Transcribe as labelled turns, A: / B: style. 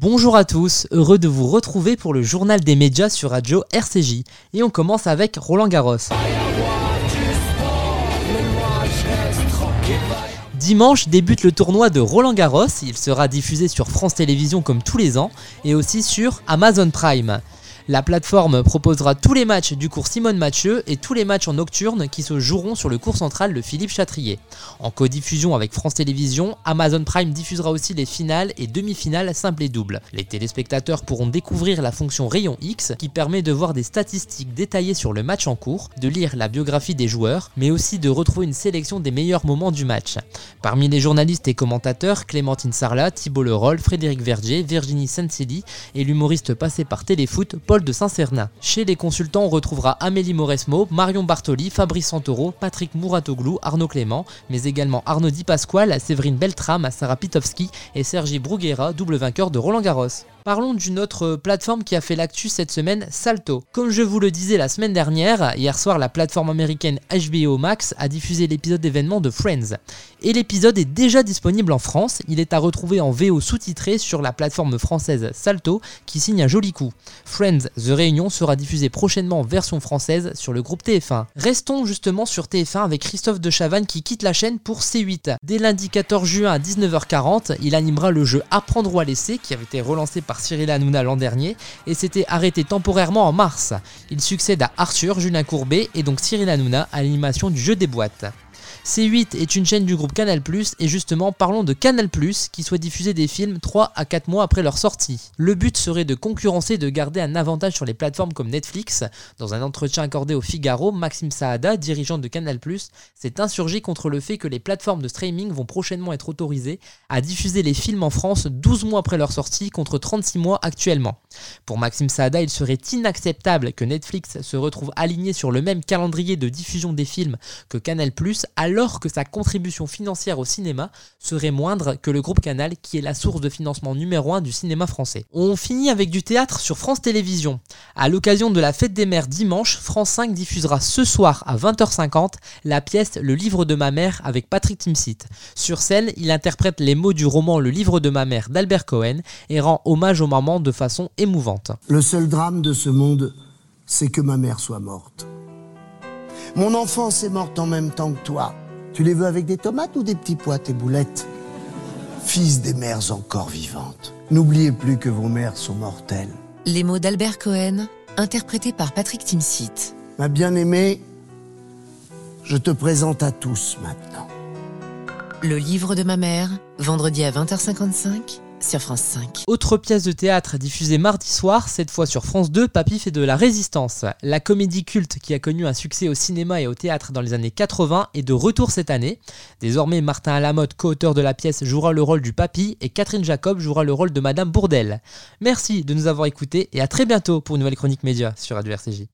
A: Bonjour à tous, heureux de vous retrouver pour le journal des médias sur Radio RCJ. Et on commence avec Roland Garros. Dimanche débute le tournoi de Roland Garros, il sera diffusé sur France Télévisions comme tous les ans et aussi sur Amazon Prime. La plateforme proposera tous les matchs du cours Simone Mathieu et tous les matchs en nocturne qui se joueront sur le cours central de Philippe Chatrier. En codiffusion avec France Télévisions, Amazon Prime diffusera aussi les finales et demi-finales simples et doubles. Les téléspectateurs pourront découvrir la fonction Rayon X qui permet de voir des statistiques détaillées sur le match en cours, de lire la biographie des joueurs, mais aussi de retrouver une sélection des meilleurs moments du match. Parmi les journalistes et commentateurs, Clémentine Sarlat, Thibault Leroll, Frédéric Verger, Virginie Santilli et l'humoriste passé par Téléfoot, Paul de Saint-Cernin. Chez les consultants, on retrouvera Amélie Mauresmo, Marion Bartoli, Fabrice Santoro, Patrick Mouratoglou, Arnaud Clément, mais également Arnaud Di Pasquale, Séverine Beltram, Sarah Pitowski et Sergi Bruguera, double vainqueur de Roland Garros. Parlons d'une autre plateforme qui a fait l'actu cette semaine, Salto. Comme je vous le disais la semaine dernière, hier soir la plateforme américaine HBO Max a diffusé l'épisode d'événement de Friends. Et l'épisode est déjà disponible en France, il est à retrouver en VO sous-titré sur la plateforme française Salto qui signe un joli coup. Friends The Réunion sera diffusé prochainement en version française sur le groupe TF1. Restons justement sur TF1 avec Christophe de Chavannes qui quitte la chaîne pour C8. Dès lundi 14 juin à 19h40, il animera le jeu Apprendre ou à laisser qui avait été relancé par Cyril Hanouna l'an dernier et s'était arrêté temporairement en mars. Il succède à Arthur, Julien Courbet et donc Cyril Hanouna à l'animation du jeu des boîtes. C8 est une chaîne du groupe Canal+, et justement parlons de Canal+, qui souhaite diffuser des films 3 à 4 mois après leur sortie. Le but serait de concurrencer et de garder un avantage sur les plateformes comme Netflix. Dans un entretien accordé au Figaro, Maxime Saada, dirigeant de Canal+, s'est insurgé contre le fait que les plateformes de streaming vont prochainement être autorisées à diffuser les films en France 12 mois après leur sortie contre 36 mois actuellement. Pour Maxime Saada, il serait inacceptable que Netflix se retrouve aligné sur le même calendrier de diffusion des films que Canal+, alors que sa contribution financière au cinéma serait moindre que le groupe Canal qui est la source de financement numéro 1 du cinéma français. On finit avec du théâtre sur France Télévisions. À l'occasion de la fête des mères dimanche, France 5 diffusera ce soir à 20h50 la pièce Le livre de ma mère avec Patrick Timsit. Sur scène, il interprète les mots du roman Le livre de ma mère d'Albert Cohen et rend hommage aux mamans de façon émouvante.
B: Le seul drame de ce monde, c'est que ma mère soit morte. Mon enfance est morte en même temps que toi. Tu les veux avec des tomates ou des petits pois, tes boulettes? Fils des mères encore vivantes, n'oubliez plus que vos mères sont mortelles.
C: Les mots d'Albert Cohen, interprétés par Patrick Timsit.
B: Ma bien-aimée, je te présente à tous maintenant.
C: Le livre de ma mère, vendredi à 20h55 sur France 5.
A: Autre pièce de théâtre diffusée mardi soir, cette fois sur France 2, Papy fait de la résistance. La comédie culte qui a connu un succès au cinéma et au théâtre dans les années 80 est de retour cette année. Désormais, Martin Alamotte, co-auteur de la pièce, jouera le rôle du Papy et Catherine Jacob jouera le rôle de Madame Bourdelle. Merci de nous avoir écoutés et à très bientôt pour une nouvelle chronique média sur Radio.